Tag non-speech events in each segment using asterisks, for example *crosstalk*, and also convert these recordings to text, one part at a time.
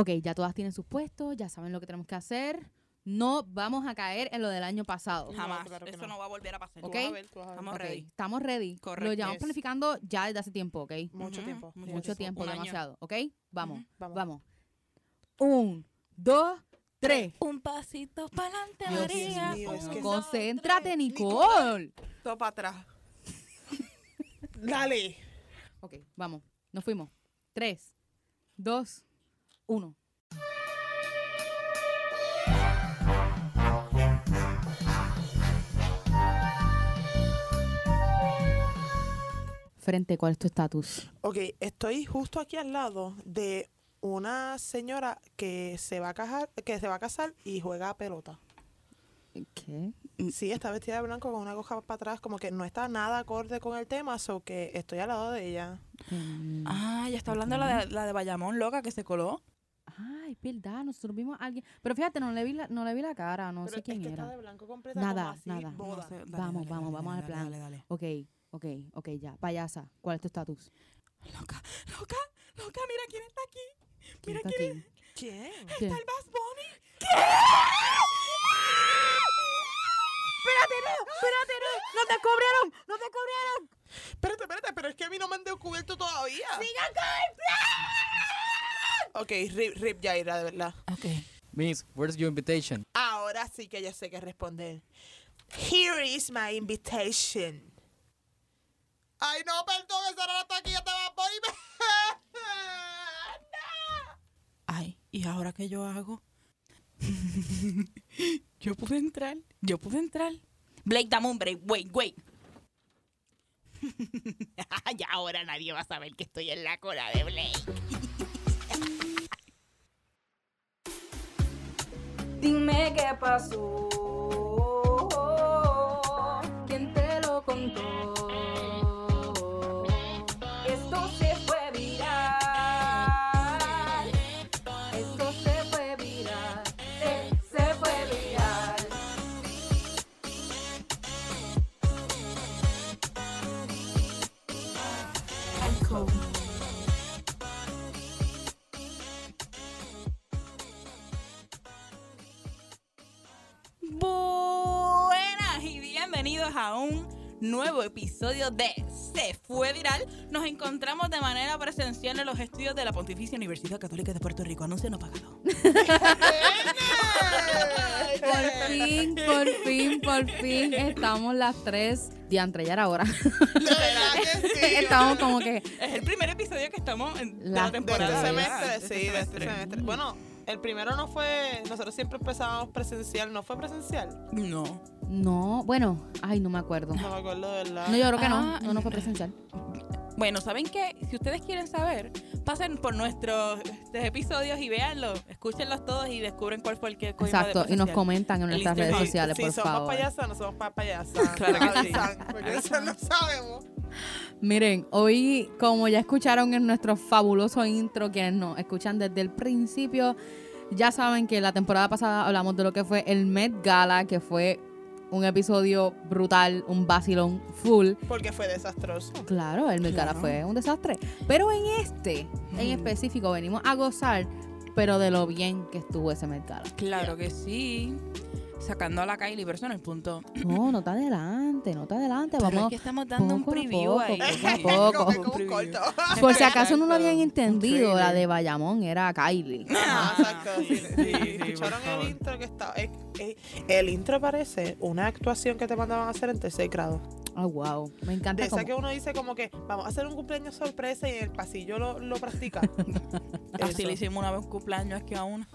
Ok, ya todas tienen sus puestos, ya saben lo que tenemos que hacer. No vamos a caer en lo del año pasado. No, Jamás. claro que Eso no. no. va a volver a pasar. Ok. Tú vas a ver, tú vas a ver. Estamos ready. Estamos ready. Lo Correcto. llevamos Yes. planificando ya desde hace tiempo, ¿ok? Mucho Ujú, tiempo. mucho Mucho tiempo, demasiado, ¿ok? Vamos. Vamos. vamos. Un, dos, tres. Un pasito para adelante, Dios María. mío, es Un, que- dos, Concéntrate. Nicole. Todo para atrás. *laughs* Dale. Ok, vamos. Nos fuimos. Tres, dos, uno. Frente, ¿cuál es tu estatus? Ok, estoy justo aquí al lado de una señora que se va a casar, que se va a casar y juega a pelota. ¿Qué? Sí, está vestida de blanco con una coja para atrás, como que no está nada acorde con el tema, so que estoy al lado de ella. Mm. Ah, ya está hablando la de, la de Bayamón, loca, que se coló. Ay, es verdad, nosotros vimos a alguien. Pero fíjate, no le vi la, no le vi la cara, no Pero sé quién es que era. está de blanco completa, Nada, como así, nada. boda. No sé, dale, Vamos, dale, vamos, dale, vamos al plan. Dale, dale. Ok, ok, ok, ya. Payasa, ¿cuál es tu estatus? Loca, loca, loca, mira quién está aquí. ¿Quién Mira está quién aquí? ¿Quién? ¿Quién? está el Bass Bunny. ¡Espérate, no! ¡Espérate, no! ¡Nos descubrieron! ¡Nos descubrieron! Espérate, espérate, pero es que a mí no me han descubierto todavía. ¡Sigan con el Ok, Rip, Rip Yaira, de verdad. Ok. Miss, where's your invitation? Ahora sí que ya sé qué responder. Here is my invitation. Ay, no, perdón, esa era la taquilla te va a morir. *laughs* Ay, ¿y ahora qué yo hago? *laughs* yo pude entrar, yo pude entrar. Blake, dame un break, wait, wait. *laughs* ya ahora nadie va a saber que estoy en la cola de Blake. Dime qué pasó. ¿Quién te lo contó? A un nuevo episodio de Se Fue Viral. Nos encontramos de manera presencial en los estudios de la Pontificia Universidad Católica de Puerto Rico. Anuncio no pagado. *laughs* Por fin, por fin, por fin estamos las tres. Diantre, ya era hora. Que *laughs* sí. estamos como que. Es el primer episodio que estamos en La- la De temporada. este Temporada, semestre, sí, de este semestre. Bueno, el primero no fue. Nosotros siempre empezábamos presencial, ¿no fue presencial? No. No, bueno, ay, no me acuerdo. No me acuerdo de verdad. No, yo creo que no. Ah, No, no fue presencial. Bueno, ¿saben qué? Si ustedes quieren saber, pasen por nuestros este, episodios y véanlo. Escúchenlos todos y descubren cuál fue el que cogimos de Exacto, y nos comentan en nuestras redes sociales, si por somos favor. payasas, no somos pa- payasas. Claro que sí. Porque eso no sabemos. Miren, hoy, como ya escucharon en nuestro fabuloso intro, quienes nos escuchan desde el principio, ya saben que la temporada pasada hablamos de lo que fue el Met Gala, que fue un episodio brutal, un vacilón full. Porque fue desastroso. Claro, el Met Gala Claro. fue un desastre. Pero en este, en específico, venimos a gozar, pero de lo bien que estuvo ese Met Gala. Claro que sí. Sacando a la Kylie, pero eso no es el punto. No, no te adelante, no te adelante. Pero es Vamos, que estamos dando un preview poco, ahí. poco a poco. como un corto. *laughs* por si acaso no lo habían entendido, la de Bayamón era Kylie. Ajá, *laughs* exacto. Sí, sí, Escucharon el intro que estaba. eh, eh, el intro parece una actuación que te mandaban a hacer en tercer grado. Oh, wow. Me encanta De esa como- que uno dice como que vamos a hacer un cumpleaños sorpresa y en el pasillo lo, lo practica. *laughs* Así le hicimos una vez un cumpleaños aquí a una.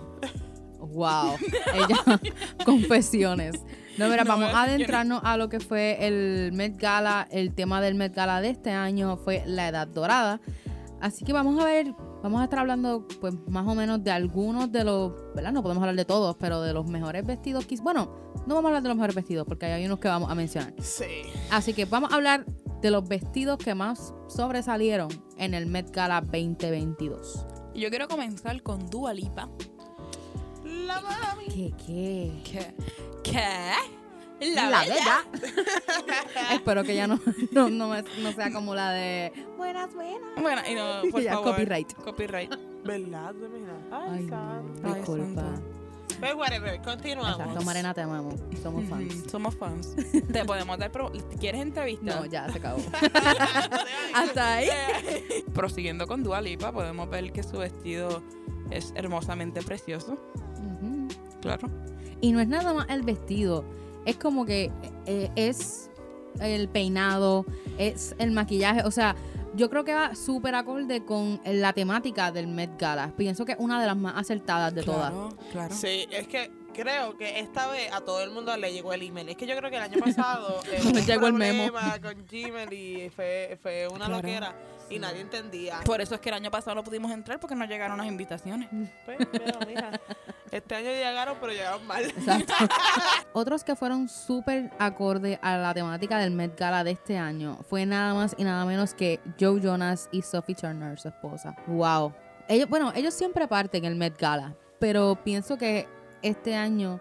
Wow. Ella, *laughs* confesiones. No, mira, No vamos voy a adentrarnos a lo que fue el Met Gala. El tema del Met Gala de este año fue la Edad Dorada. Así que vamos a ver, vamos a estar hablando pues más o menos de algunos de los, ¿verdad? No podemos hablar de todos, pero de los mejores vestidos. Bueno, no vamos a hablar de los mejores vestidos porque hay unos que vamos a mencionar. Sí. Así que vamos a hablar de los vestidos que más sobresalieron en el Met Gala 2022. Y Yo quiero comenzar con Dua Lipa. La mami. ¿Qué, qué? ¿Qué? ¿Qué? La, La verdad. *laughs* Espero que ya no, *laughs* no, no, no sea como la de buenas, buenas. Bueno, y no, *laughs* por Ya, favor. copyright. Copyright. ¿Verdad? Ay, Ay, santo. no, disculpa. santo. Pues whatever, continuamos. Exacto, Marena, te amamos. Somos fans. Somos fans. Te podemos dar. pro- ¿Quieres entrevista? No, ya se acabó. Hasta ahí. Eh, Prosiguiendo con Dua Lipa, podemos ver que su vestido es hermosamente precioso. Claro. Y no es nada más el vestido. Es como que eh, es el peinado, es el maquillaje. O sea, yo creo que va súper acorde con la temática del Met Gala. Pienso que es una de las más acertadas de todas. Claro, claro. Sí, es que creo que esta vez a todo el mundo le llegó el email. Es que yo creo que el año pasado *laughs* eh, hubo Me un llegó el memo. problema con Gmail y fue, fue una Claro. loquera y nadie entendía. Por eso es que el año pasado no pudimos entrar porque no llegaron las invitaciones. Pues, pero, mija, este año llegaron, pero llegaron mal. Exacto. *laughs* Otros que fueron súper acorde a la temática del Met Gala de este año fue nada más y nada menos que Joe Jonas y Sophie Turner, su esposa. Wow. Ellos, bueno, ellos siempre parten el Met Gala, pero pienso que este año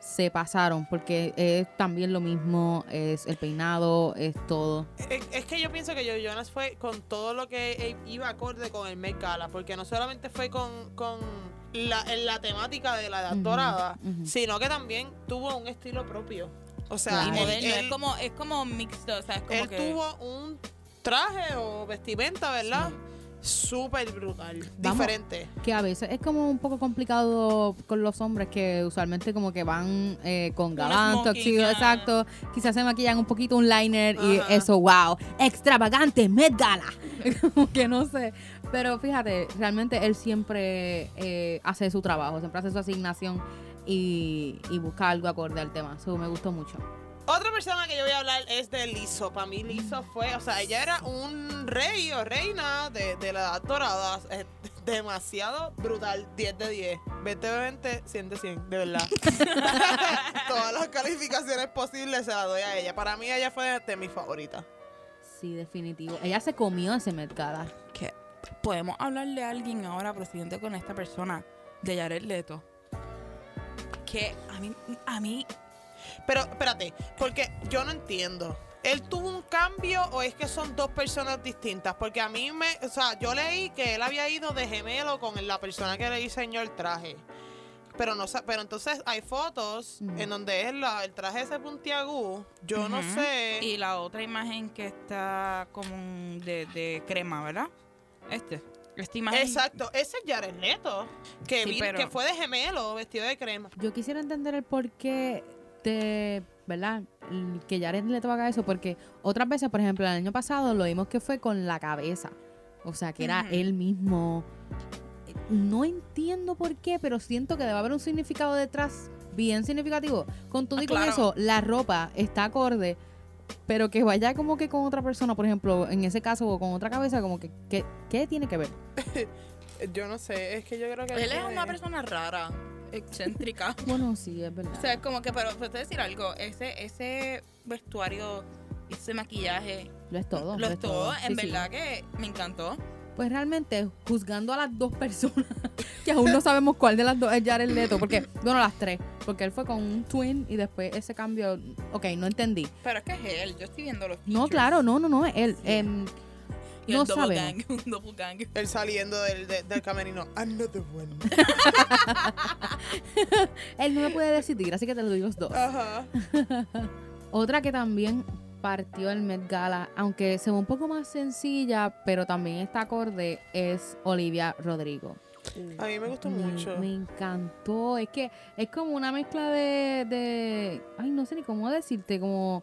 se pasaron porque es también lo mismo, es el peinado, es todo. Es, es que yo pienso que Joe Jonas fue con todo lo que iba acorde con el Met Gala, porque no solamente fue con, con la, en la temática de la edad dorada, sino que también tuvo un estilo propio. O sea, Claro. Y él- moderno, él- es como, es como mixto, o sea, es como él que... tuvo un traje o vestimenta, ¿verdad? Sí. Súper brutal, Vamos. diferente. Que a veces es como un poco complicado con los hombres que usualmente como que van eh, con galán, ah. exacto. Quizás se maquillan un poquito un liner y eso, wow, extravagante, Met Gala. *laughs* como que no sé. Pero fíjate, realmente él siempre eh, hace su trabajo, siempre hace su asignación y, y busca algo acorde al tema. Eso me gustó mucho. Otra persona que yo voy a hablar es de Lizzo. Para mí Lizzo fue, o sea, ella era un rey o reina de, de la edad dorada. Es *laughs* demasiado brutal, 10 de 10. 20 de 20, 100 de 100, de verdad. *laughs* *laughs* Todas las calificaciones posibles se las doy a ella. Para mí ella fue de mis favoritas. Sí, definitivo. Ella se comió ese Met Gala. que podemos hablarle a alguien ahora, presidente, con esta persona, de Jared Leto. Que a mí, a mí, Pero espérate, porque yo no entiendo. ¿Él tuvo un cambio o es que son dos personas distintas? Porque a mí me, o sea, yo leí que él había ido de gemelo con la persona que le diseñó el traje. Pero no pero entonces hay fotos Ujú. en donde es la, el traje ese puntiagú. Yo no sé. y la otra imagen que está como de, de crema, ¿verdad? Este, esta imagen. Exacto, ese es Jared Leto, que, Sí, vi- pero- que fue de gemelo, vestido de crema. Yo quisiera entender el porqué de, ¿verdad? Que Jared Leto haga eso, porque otras veces, por ejemplo, el año pasado lo vimos que fue con la cabeza. O sea, que era él mismo. No entiendo por qué, pero siento que debe haber un significado detrás bien significativo. Con todo Ah, y con claro. eso, la ropa está acorde, pero que vaya como que con otra persona, por ejemplo, en ese caso, o con otra cabeza, como que, ¿qué, qué tiene que ver? *laughs* Yo no sé, es que yo creo que... Él es una persona rara, excéntrica. *laughs* Bueno, sí, es verdad. O sea, es como que, pero te voy a decir algo, ese, ese vestuario, ese maquillaje, lo es todo. lo es todo, en Sí, sí. verdad que me encantó. Pues realmente, juzgando a las dos personas, *laughs* que aún no sabemos cuál de las dos es Jared Leto, porque, *laughs* bueno, las tres, porque él fue con un twin y después ese cambio, ok, no entendí. Pero es que es él, yo estoy viendo los No, features. claro, no, no, no, él, Sí. em, Y el no double sabemos. gang, *laughs* un double gang. Él saliendo del, de- del camerino. Another one. *laughs* él no me puede decidir, así que te lo digo los dos. Ajá. *laughs* Otra que también partió el Met Gala, aunque se ve un poco más sencilla, pero también está acorde, es Olivia Rodrigo. A mí me gustó Me- mucho. Me encantó. Es que es como una mezcla de, de. Ay, no sé ni cómo decirte. Como.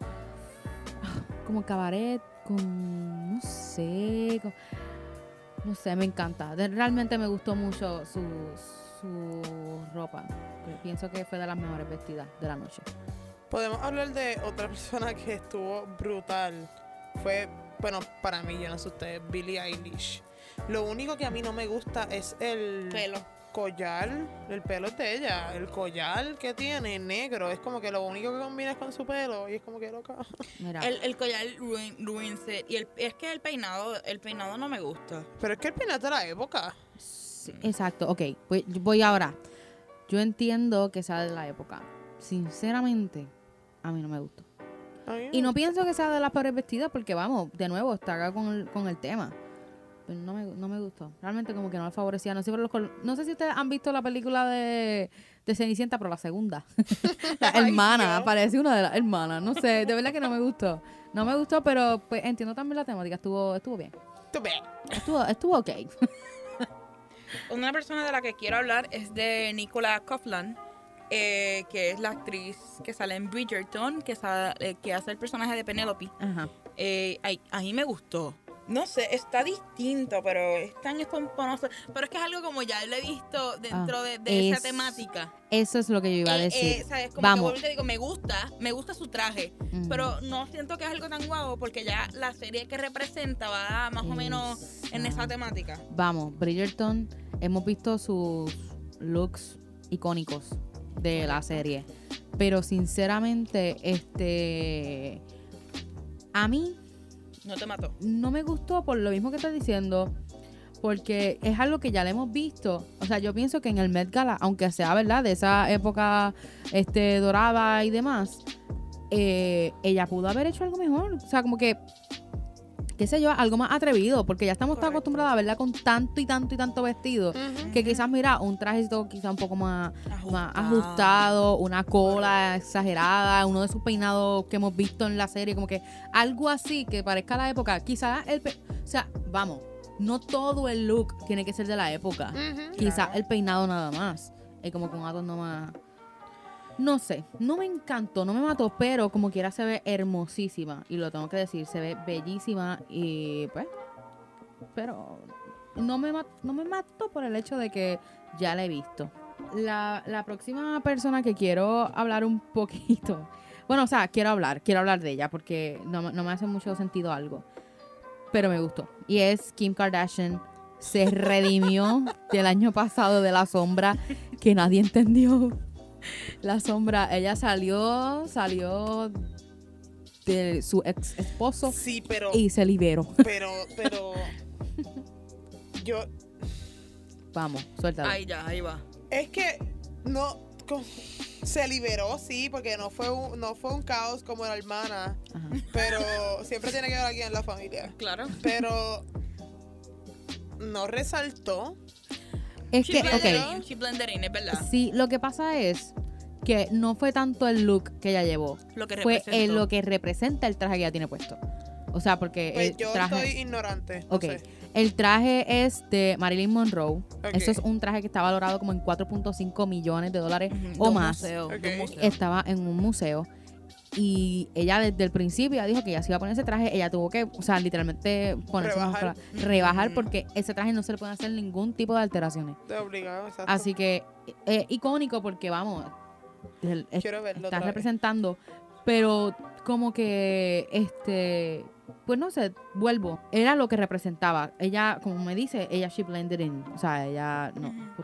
Como cabaret. Con. No sé. con- no sé, me encanta. Realmente me gustó mucho su, su ropa. Pienso que fue de las mejores vestidas de la noche. Podemos hablar de otra *laughs* persona que estuvo brutal. Fue, bueno, para mí, yo no sé ustedes, Billie Eilish. Lo único que a mí no me gusta es el Pelo. Collar. El pelo es de ella. El collar que tiene negro. Es como que lo único que combina es con su pelo. Y es como que loca. Mira. El, el collar ruin, ruins it. Y el, es que el peinado, el peinado no me gusta. Pero es que el peinado de la época. Sí, exacto, ok. Voy, voy ahora. Yo entiendo que sea de la época. Sinceramente, a mí no me gustó. Y no pienso que sea de las peores vestidas porque, vamos, de nuevo, está acá con el, con el tema. Pues, no me, no me gustó. Realmente como que no le favorecía. No sé, por los col- no sé si ustedes han visto la película de, de Cenicienta, pero la segunda. *laughs* la hermana, parece una de las hermanas. No sé, de verdad que no me gustó. No me gustó, pero pues entiendo también la temática. Estuvo, estuvo bien. Tú ve. Estuvo, estuvo ok. *laughs* Una persona de la que quiero hablar es de Nicola Coughlan, eh, que es la actriz que sale en Bridgerton, que, sa- eh, que hace el personaje de Penelope. Ajá. Eh, a, a mí me gustó. No sé, está distinto, pero es tan esponjoso. Pero es que es algo como ya lo he visto dentro Ah, de, de esa es- temática. Eso es lo que yo iba a Eh, decir. eh, ¿sabes? Como Vamos. que digo, me gusta, me gusta su traje, Ujú. pero no siento que es algo tan guau porque ya la serie que representa va más o menos en esa temática. Vamos, Bridgerton, hemos visto sus looks icónicos de la serie. Pero sinceramente, este. A mí No te mató. no me gustó por lo mismo que estás diciendo. Porque es algo que ya le hemos visto. O sea, yo pienso que en el Met Gala, aunque sea verdad, de esa época este, dorada y demás, eh, ella pudo haber hecho algo mejor. O sea, como que, qué sé yo, algo más atrevido. Porque ya estamos tan acostumbrados a verla con tanto y tanto y tanto vestido. Que quizás, mira, un trajecito quizás un poco más, más Ajustado. una cola exagerada, uno de sus peinados que hemos visto en la serie, como que algo así que parezca la época. Quizás el... pe- O sea, vamos, no todo el look tiene que ser de la época. Ujú. Quizás el peinado nada más. Es como con adorno más... No sé, no me encantó, no me mató, pero como quiera se ve hermosísima. Y lo tengo que decir, se ve bellísima y pues... Pero no me, no me mató por el hecho de que ya la he visto. La, la próxima persona que quiero hablar un *laughs* poquito... Bueno, o sea, quiero hablar, quiero hablar de ella porque no, no me hace mucho sentido algo. Pero me gustó. Y es Kim Kardashian. Se redimió *laughs* del año pasado de la sombra que nadie entendió. *laughs* La sombra, ella salió, salió de su ex esposo Sí, pero, y se liberó. *laughs* pero, pero, yo, Vamos, suéltalo. Ahí ya, ahí va. es que no, se liberó, sí, porque no fue un, no fue un caos como la hermana, Ajá. pero siempre tiene que haber alguien en la familia. Claro. Pero no resaltó. Es She que, blended ok, in, she blended in, es verdad. sí, lo que pasa es que no fue tanto el look que ella llevó, Lo que fue el- lo que representa el traje que ella tiene puesto. O sea, porque Pues el yo traje, estoy ignorante. no Ok. sé. el traje es de Marilyn Monroe. Eso es un traje que está valorado como en 4.5 millones de dólares o más. museo, de un Ok. museo. Estaba en un museo. Y ella desde el principio ella dijo que ella se iba a poner ese traje. Ella tuvo que, o sea, literalmente ponerse Rebajar. rebajar porque ese traje no se le puede hacer ningún tipo de alteraciones. Te obligado, exacto. Así que es icónico porque vamos, es- Quiero verlo está otra vez. representando, pero como que este, pues no sé, vuelvo, era lo que representaba. Ella, como me dice, ella she blended in, o sea, ella no. Ujú.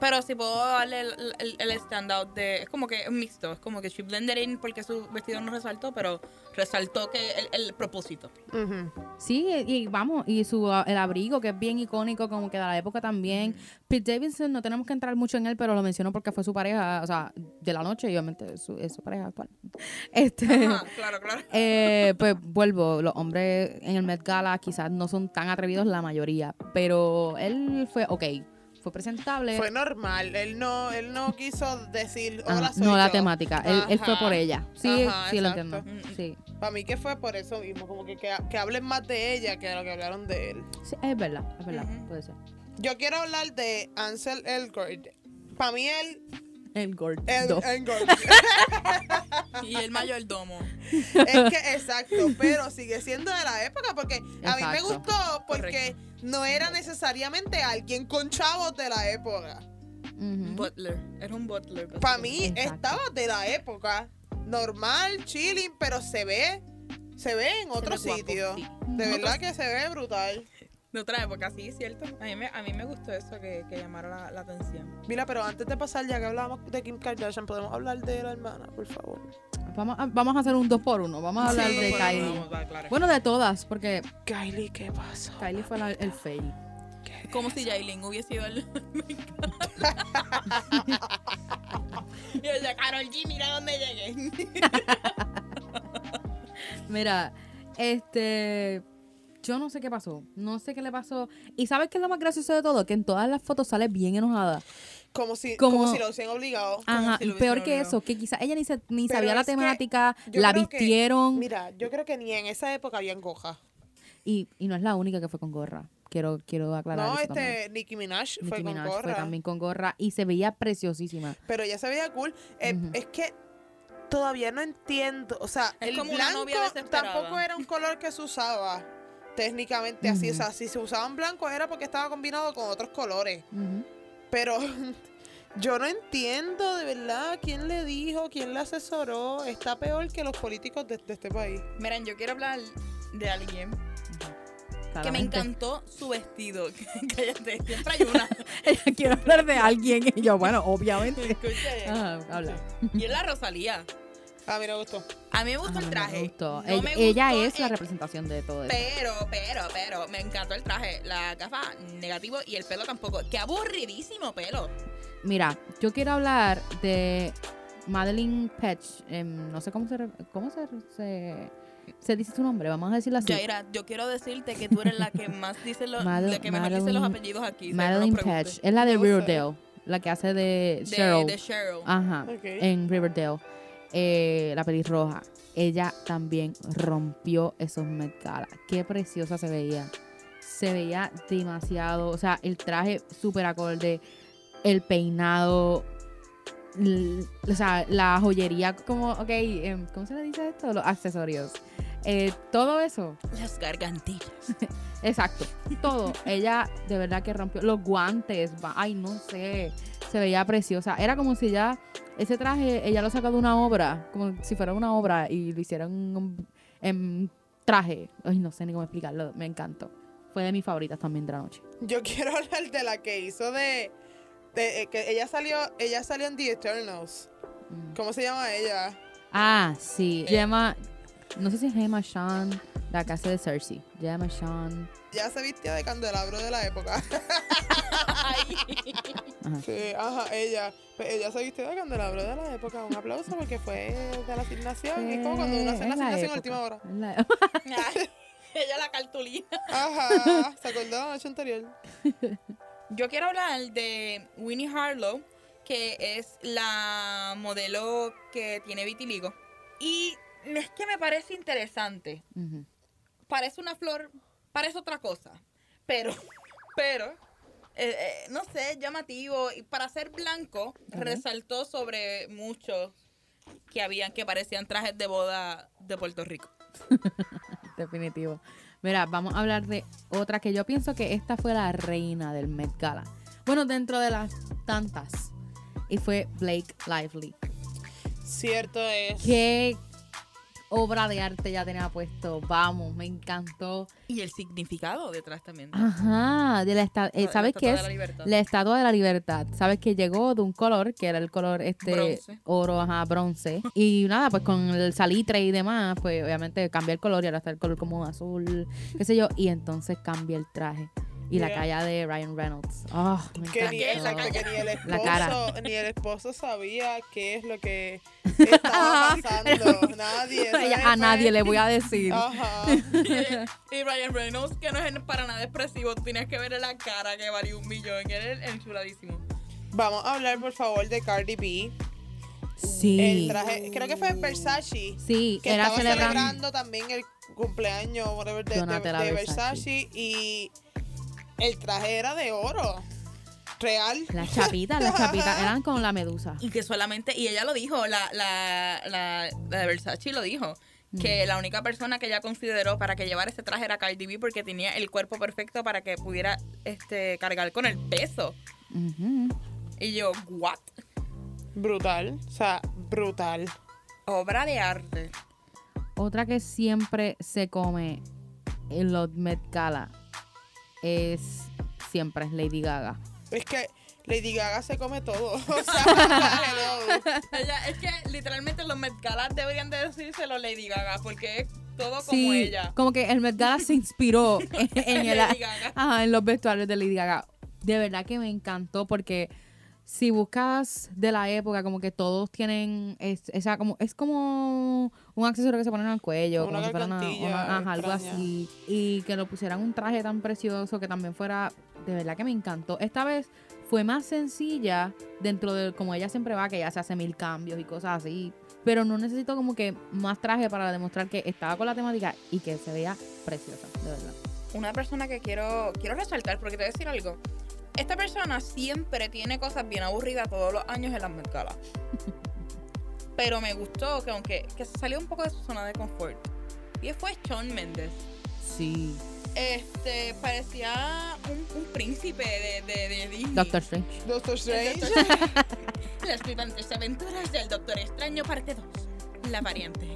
Pero si puedo darle el, el, el standout de. Es como que es mixto. Es como que she blended in porque su vestido no resaltó, pero resaltó que el, el propósito. Sí, y, y vamos, y su el abrigo que es bien icónico como que de la época también. Pete Davidson no tenemos que entrar mucho en él, pero lo menciono porque fue su pareja, o sea, de la noche y obviamente su, es su pareja actual. *laughs* Este Ajá, claro, claro. *laughs* Eh, pues vuelvo, los hombres en el Met Gala quizás no son tan atrevidos la mayoría, pero él fue ok, fue presentable. Fue normal. Él no, él no quiso decir Ajá, soy no la yo". temática, él, él fue por ella. Sí, Ajá, sí lo entiendo. Sí. Para mí que fue por eso mismo, como que, que, que hablen más de ella que de lo que hablaron de él. Sí, es verdad, es verdad, puede ser. Yo quiero hablar de Ansel Elgort. Para mí él, El gordo. el, Elgort. *laughs* Y el mayordomo. es que exacto, pero sigue siendo de la época porque a mí me gustó porque no era necesariamente alguien con chavos de la época. Butler. Era un butler. Para mí Exacto. estaba de la época. Normal, chilling, pero se ve, se ve en otro Se ve guapo, sitio. sí. De verdad que se ve brutal. De otra época, sí, cierto. A mí me, a mí me gustó eso que, que llamara la, la atención. Mira, pero antes de pasar, ya que hablábamos de Kim Kardashian, podemos hablar de la hermana, por favor. Vamos, a, vamos a hacer un dos por uno, vamos a hablar Sí, de Kylie. Vamos, va, claro. Bueno, de todas, porque Kylie, ¿qué pasó? Kylie fue la- el fail. Como si Jailin hubiese sido el. *laughs* y el de Carol G, mira dónde llegué. *laughs* Mira, este. Yo no sé qué pasó. No sé qué le pasó. ¿Y sabes qué es lo más gracioso de todo? Que en todas las fotos sale bien enojada. Como si, Como- como, si lo hubiesen obligado. Ajá, si lo peor que obligado. eso, que quizás ella ni, se- ni sabía la temática, la que- vistieron. Mira, yo creo que ni en esa época habían gojas. Y, y no es la única que fue con gorra. Quiero, quiero aclarar No, eso también. este Nicki Minaj fue Nicki con Minaj gorra. fue también con gorra y se veía preciosísima. Pero ya se veía cool. Eh. Es que todavía no entiendo. O sea, Es el como una blanco novia tampoco era un color que se usaba. Técnicamente así. O sea, si se usaban blanco era porque estaba combinado con otros colores. Pero *laughs* yo no entiendo de verdad quién le dijo, quién le asesoró. Está peor que los políticos de, de este país. Miren, yo quiero hablar de alguien que me encantó su vestido. *laughs* Cállate, siempre hay una. *laughs* Quiero hablar de alguien. Y yo, bueno, obviamente. Escuche. Ajá, habla. Y es la Rosalía. A mí no me gustó. A mí me gustó Ajá, el me traje. gustó. No ella, me ella gustó, es la representación de todo eso. Pero, pero, pero, me encantó el traje. La gafa, negativo. Y el pelo tampoco. Qué aburridísimo pelo. Mira, yo quiero hablar de Madeline Petch. em, no sé cómo se re- cómo se, se, se dice su nombre. Vamos a decirlo así. Jaira, yo quiero decirte que tú eres la que más dice los, Madel- la que mejor dice los Madeline- apellidos aquí. no Madeline preguntes. Petch. Es la de No. Riverdale. La que hace de De, Cheryl. de Cheryl. Ajá. En Riverdale. Eh, la pelirroja. Ella también rompió esos Met Gala. Qué preciosa se veía. Se veía demasiado. O sea, el traje súper acorde. El peinado. o sea, la joyería, como, ok, em, ¿cómo se le dice esto? Los accesorios. Eh, todo eso. Las gargantillas. *laughs* Exacto, todo. Ella de verdad que rompió los guantes. Ay, no sé. Se veía preciosa. Era como si ya ese traje ella lo sacó de una obra, como si fuera una obra y lo hicieran en, en traje. Ay, no sé ni cómo explicarlo. Me encantó. Fue de mis favoritas también de la noche. Yo *laughs* quiero hablar de la que hizo de. de, eh, que ella salió, ella salió en The Eternals. Mm. ¿Cómo se llama ella? Ah, sí. Gemma, no sé si es Gemma Sean, la casa de Cersei. Gemma Sean. Ya se vistía de candelabro de la época. *laughs* *laughs* Ajá. Sí, ajá, ella. Pues ella se vistió de candelabro de la época. Un aplauso porque fue de la asignación. Es como cuando uno hace la asignación a época. última hora. Es la- *laughs* Ay, Ella la cartulina. Ajá, se acordó la noche anterior. *laughs* Yo quiero hablar de Winnie Harlow, que es la modelo que tiene vitiligo. Y es que me parece interesante. Parece una flor, parece otra cosa. Pero, *laughs* pero, eh, eh, no sé, llamativo. Y para ser blanco, resaltó sobre muchos que habían que parecían trajes de boda de Puerto Rico. *laughs* Definitivo. Mira, vamos a hablar de otra que yo pienso que esta fue la reina del Met Gala. Bueno, dentro de las tantas. Y fue Blake Lively. Cierto es. Qué obra de arte ya tenía puesto. Vamos, me encantó. Y el significado detrás también. Ajá, de la esta- eh, La- la ¿sabes qué es? la estatua de la libertad. ¿Sabes que llegó de un color que era el color este Bronce. oro, ajá, bronce? Y nada, pues con el salitre y demás, pues obviamente cambia el color y ahora está el color como azul, qué sé yo, y entonces cambia el traje. Y la Yeah. calle de Ryan Reynolds. Ah, me Que ni, exacto, que ni el *laughs* La cara. esposo, ni el esposo sabía qué es lo que *laughs* estaba pasando. Nadie. a nadie le voy a decir. Ajá. y Ryan Reynolds, que no es para nada expresivo, tienes que verle la cara que valía un millón. Él es enchuladísimo. Vamos a hablar, por favor, de Cardi B. Sí. El traje, creo que fue Versace. Sí, Que era estaba celebrando. celebrando también el cumpleaños whatever, de, de- de Versace. Versace. Y el traje era de oro. Real. Las chapitas, las chapitas eran con la medusa. Y que solamente, y ella lo dijo, la, la, la, la de Versace lo dijo, que la única persona que ella consideró para que llevara ese traje era Cardi B porque tenía el cuerpo perfecto para que pudiera este, cargar con el peso. Y yo, ¿what? Brutal. O sea, brutal. Obra de arte. Otra que siempre se come en los Met Gala es siempre es Lady Gaga. Es que Lady Gaga se come todo. *laughs* O sea. *laughs* Ella, es que literalmente los Met Gala deberían de decírselo Lady Gaga porque es todo como sí, ella. como que el Met Gala se inspiró *laughs* en, en el- Lady Gaga. ajá, en los vestuarios de Lady Gaga. De verdad que me encantó porque si buscas de la época, como que todos tienen, es, esa, como, es como un accesorio que se ponen al cuello, Una como si fuera una- una- ajá, algo así. Y que lo pusieran un traje tan precioso que también fuera, de verdad que me encantó. Esta vez fue más sencilla dentro de, como ella siempre va, que ella se hace mil cambios y cosas así. Pero no necesito como que más traje para demostrar que estaba con la temática y que se veía preciosa, de verdad. Una persona que quiero, quiero resaltar, porque te voy a decir algo. Esta persona siempre tiene cosas bien aburridas todos los años en las Met Gala. *laughs* Pero me gustó que aunque que se salió un poco de su zona de confort. Y fue Shawn Mendes. Sí. Este, parecía un, un príncipe de, de, de Disney. Doctor Strange. Doctor Strange. Doctor- *laughs* Las flipantes aventuras del Doctor Extraño, parte 2. La variante.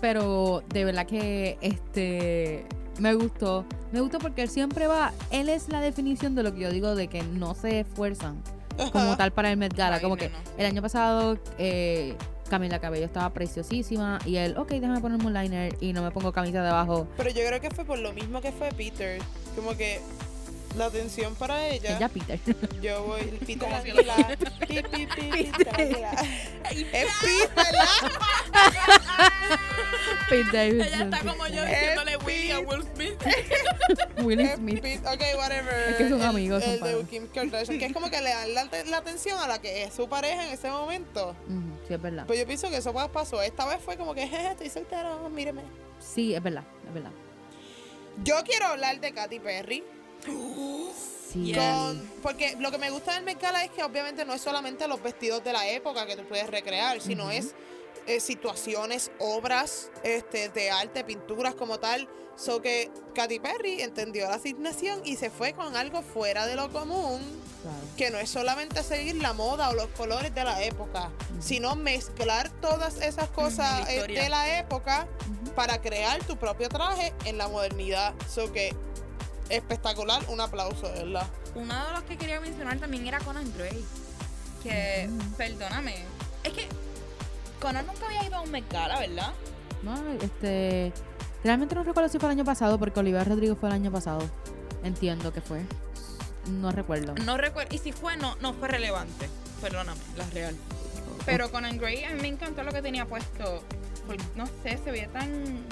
Pero de verdad que este me gustó. Me gustó porque él siempre va, él es la definición de lo que yo digo de que no se esfuerzan como tal para el Met Gala. Ay, como que el año pasado eh, Camila Cabello estaba preciosísima y él, ok, déjame ponerme un liner y no me pongo camisa debajo. Pero yo creo que fue por lo mismo que fue Peter. Como que la atención para ella. Ella Peter. Yo voy, Peter Ángela. Pi, pi, pi, Peter Ángela. Es Peter, ¿verdad? Pete Ella está como yo diciéndole Willy a Will Smith. Will Smith. Pete- Ok, whatever. Es que son El- amigos, son El, de. Kim Kardashian. Que es como que le dan la, la atención a la que es su pareja en ese momento. Ujú, sí, es verdad. Pues yo pienso que eso pasó. Esta vez fue como que, jeje, estoy soltero, míreme. Sí, es verdad, es verdad. Yo quiero hablar de Katy Perry. Sí. Con- porque lo que me gusta del Met Gala es que obviamente no es solamente los vestidos de la época que tú puedes recrear, sino Ujú. es eh, situaciones, obras este, de arte, pinturas como tal. So que Katy Perry entendió la asignación y se fue con algo fuera de lo común, Claro. que no es solamente seguir la moda o los colores de la época, sino mezclar todas esas cosas la eh, de la época para crear tu propio traje en la modernidad. So que espectacular, un aplauso, de ¿verdad? Uno de los que quería mencionar también era Conan Gray. Que, perdóname, es que Conan nunca había ido a un Met Gala, ¿verdad? No, este. Realmente no recuerdo si fue el año pasado, porque Olivia Rodrigo fue el año pasado. Entiendo que fue. No recuerdo. No recuerdo. Y si fue, no, no fue relevante. Perdóname, la real. Pero Conan Gray, a mí me encantó lo que tenía puesto. Porque, no sé, se veía tan.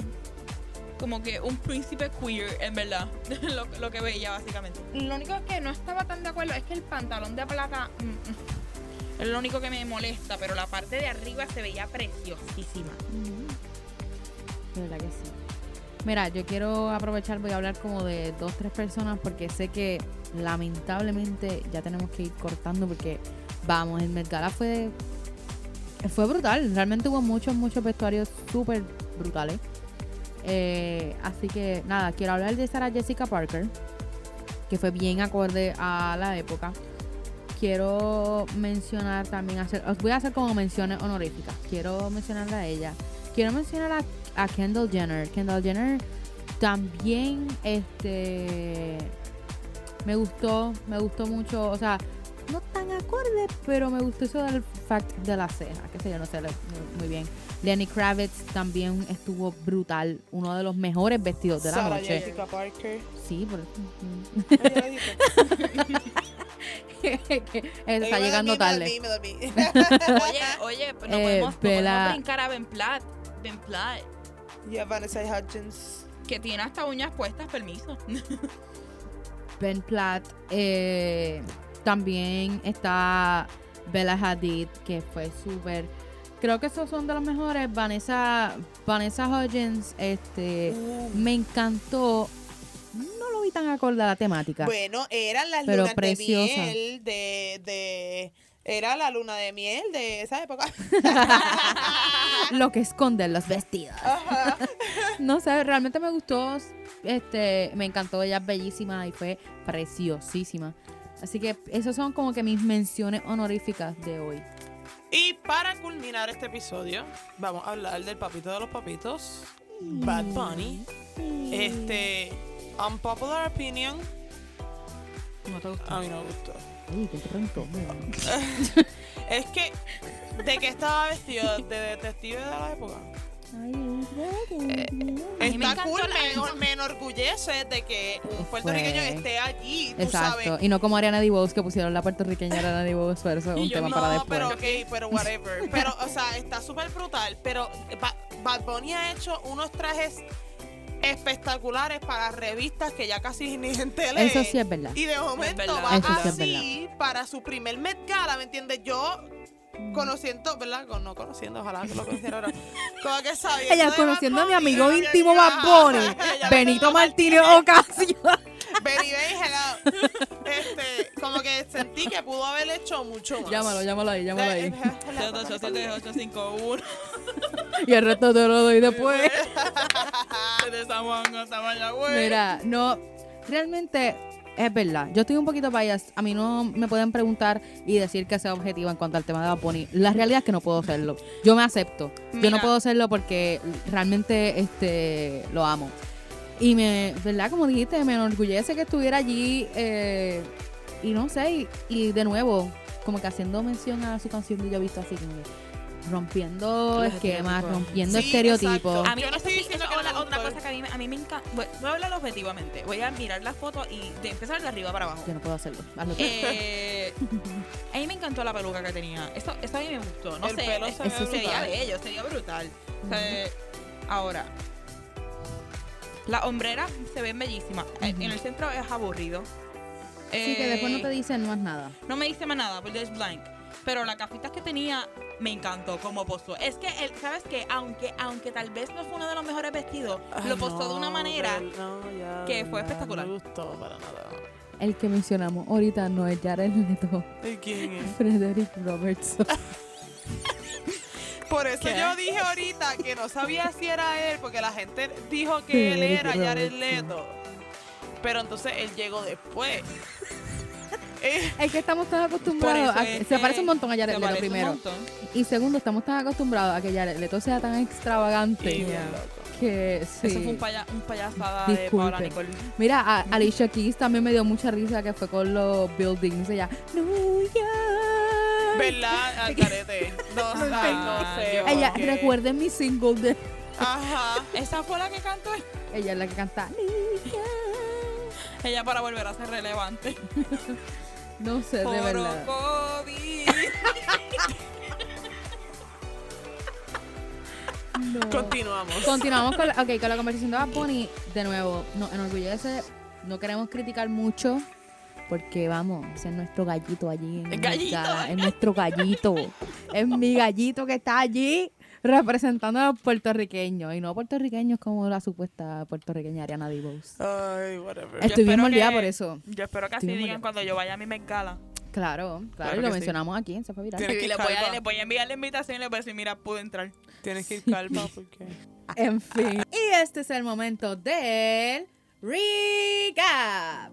Como que un príncipe queer, en verdad. *laughs* lo, lo que veía, básicamente. Lo único que no estaba tan de acuerdo es que el pantalón de plata. mm, mm, es lo único que me molesta. Pero la parte de arriba se veía preciosísima. De verdad que sí. Mira, yo quiero aprovechar, voy a hablar como de dos, tres personas porque sé que lamentablemente ya tenemos que ir cortando porque, vamos, el Met Gala fue, fue brutal. Realmente hubo muchos, muchos vestuarios súper brutales. Eh, así que nada, quiero hablar de Sarah Jessica Parker, que fue bien acorde a la época. Quiero mencionar también, hacer, os voy a hacer como menciones honoríficas. Quiero mencionarla a ella. Quiero mencionar a, a Kendall Jenner. Kendall Jenner también, este, me gustó, me gustó mucho, o sea, tan acorde, pero me gustó eso del fact de la ceja, que sé yo, no sé muy, bien. Lenny Kravitz también estuvo brutal, uno de los mejores vestidos de la Sarah noche. Jessica Parker. Sí, por *laughs* está llegando tarde. me dormí, me dormí. *laughs* Oye, oye, pues no, Eh, podemos, no Bella- podemos brincar a Ben Platt. Ben Platt. Y a Vanessa Hudgens. Que tiene hasta uñas puestas, permiso. Ben Platt. eh, también está Bella Hadid, que fue súper. Creo que esos son de los mejores. Vanessa, Vanessa Hudgens, este, Uh. me encantó. No lo vi tan acorde a la temática. Bueno, eran las Pero lunas preciosa. de miel de, de... Era la luna de miel de esa época. *laughs* Lo que esconden los vestidos. Ajá. *laughs* No sé, realmente me gustó. Este, me encantó, ella es bellísima y fue preciosísima. Así que esos son como que mis menciones honoríficas de hoy. Y para culminar este episodio, vamos a hablar del papito de los papitos, Bad Bunny. Este, unpopular opinion, ¿No te gustó? a mí no me gustó. Ay, qué pronto. *laughs* Es que, ¿de qué estaba vestido? ¿De detective de la época? Me Está encantó cool, la- me, me enorgullece de que un puertorriqueño Fue. esté allí, tú Exacto. sabes. Y no como Ariana DeBose que pusieron la puertorriqueña Ariana DeBose, pero eso es *laughs* un yo, tema no, para después. pero ok, pero whatever. *laughs* Pero, o sea, está súper brutal. Pero Ba- Bad Bunny ha hecho unos trajes espectaculares para revistas que ya casi *laughs* ni gente lee. Eso sí es verdad. Y de momento va Eso sí es así para su primer Met Gala, ¿me entiendes? Yo conociendo, ¿verdad? Con- No conociendo, ojalá que lo conociera ahora. *laughs* Como que sabiendo Ella conociendo a mi amigo íntimo ella- Bad Bunny, ella- *laughs* Benito Martínez Ocasio. *laughs* Benny hello. Este, como que sentí que pudo haber hecho mucho más. llámalo, llámalo ahí, llámalo ahí. 887-851 Y el resto te lo doy después. de San Juan hasta Mayagüez. Mira, no, realmente es verdad. Yo estoy un poquito biased. A mí no me pueden preguntar y decir que sea objetiva en cuanto al tema de Bad. La realidad es que no puedo serlo. Yo me acepto. Yo no puedo serlo porque realmente este lo amo. Y me, ¿verdad? Como dijiste, me enorgullece que estuviera allí eh, y no sé, y, y de nuevo, como que haciendo mención a su canción de Yo he visto así, como que rompiendo esquemas, rompiendo Sí, estereotipos. exacto. A mí Yo no estoy diciendo que es la- otra cosa que a mí, me- a mí me encanta. Voy, voy a hablar objetivamente. Voy a mirar las fotos y de empezar de arriba para abajo. Yo no puedo hacerlo. Hazlo. Eh, *laughs* a mí me encantó la peluca que tenía. Esto, esto a mí me gustó. No El sé. pelo se eh, ve Eso sería brutal. sería brutal. O sea, ahora, las hombreras se ven bellísimas. Eh. En el centro es aburrido. Sí, que después no Eh, te dicen más nada. no me dice más nada, porque es blank. Pero la cafita que tenía me encantó como posó. Es que, él, ¿sabes qué? Aunque, aunque tal vez no fue uno de los mejores vestidos, lo posó de una manera que fue espectacular. No me gustó para nada. El que mencionamos ahorita no es Jared Leto, ¿Y quién es? Frederick Robertson. *laughs* Por eso ¿Qué? yo dije ahorita que no sabía si era él, porque la gente dijo que él era Jared. Leto. Pero entonces él llegó después. Eh, *laughs* Es que estamos tan acostumbrados a es que se parece un montón a Jared Leto primero. Y segundo, estamos tan acostumbrados a que Jared Leto sea tan extravagante Yeah. que sí. Eso fue un, paya, un payasada de Disculpen. Paula Nicole. Mira, a Alicia Keys también me dio mucha risa que fue con los buildings. Ella, New York. ¿Verdad? *laughs* Al carete. No, *laughs* ay, no sé. Ella, qué. recuerden mi single de. Ajá. Esa fue la que cantó Ella es la que canta. New York. ella para volver a ser relevante. No sé, de verdad. *laughs* No. Continuamos. Continuamos con la, con la conversación de Bad Bunny. De nuevo, nos enorgullece. No queremos criticar mucho. Porque vamos, ese es nuestro gallito allí en El gallito. Es nuestro gallito. es mi gallito que está allí representando a los puertorriqueños. Y no puertorriqueños como la supuesta puertorriqueña Ariana DeBose. Ay, whatever. Molida que- por eso. Yo espero que así digan cuando yo vaya a mi Met Gala. Claro, claro, Claro y lo sí. mencionamos aquí, se fue viral. Tienes que les ir voy, a, voy enviar la invitación y les voy a decir, mira, pude entrar. Tienes que ir calma porque. En fin. Y este es el momento del recap.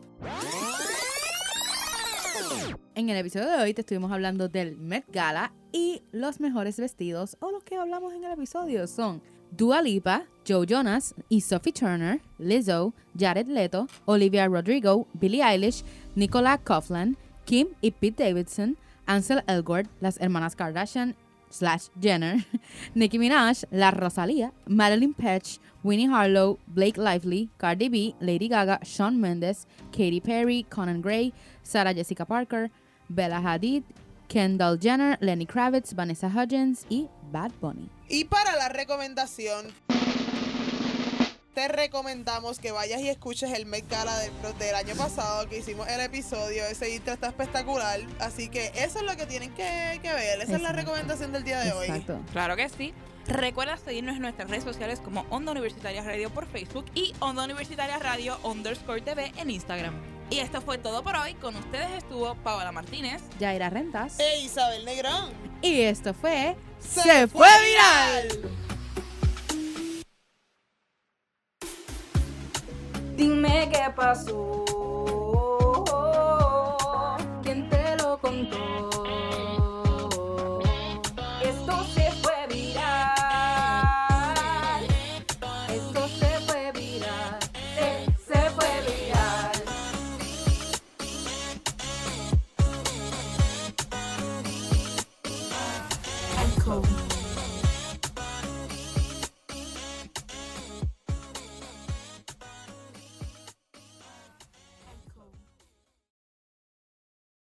En el episodio de hoy te estuvimos hablando del Met Gala y los mejores vestidos o los que hablamos en el episodio son Dua Lipa, Joe Jonas y Sophie Turner, Lizzo, Jared Leto, Olivia Rodrigo, Billie Eilish, Nicola Coughlan, Kim y Pete Davidson, Ansel Elgort, las hermanas Kardashian slash Jenner, *laughs* Nicki Minaj, La Rosalía, Madeline Petch, Winnie Harlow, Blake Lively, Cardi B, Lady Gaga, Shawn Mendes, Katy Perry, Conan Gray, Sarah Jessica Parker, Bella Hadid, Kendall Jenner, Lenny Kravitz, Vanessa Hudgens y Bad Bunny. Y para la recomendación, te recomendamos que vayas y escuches el Met Gala del, año pasado que hicimos el episodio. Ese intro está espectacular. Así que eso es lo que tienen que, que ver. Esa es la recomendación del día de hoy. Exacto. Claro que sí. Recuerda seguirnos en nuestras redes sociales como Onda Universitaria Radio por Facebook y Onda Universitaria Radio underscore TV en Instagram. Y esto fue todo por hoy. Con ustedes estuvo Paola Martínez. Yaira Rentas. E Isabel Negrón. Y esto fue ¡Se fue viral! Dime qué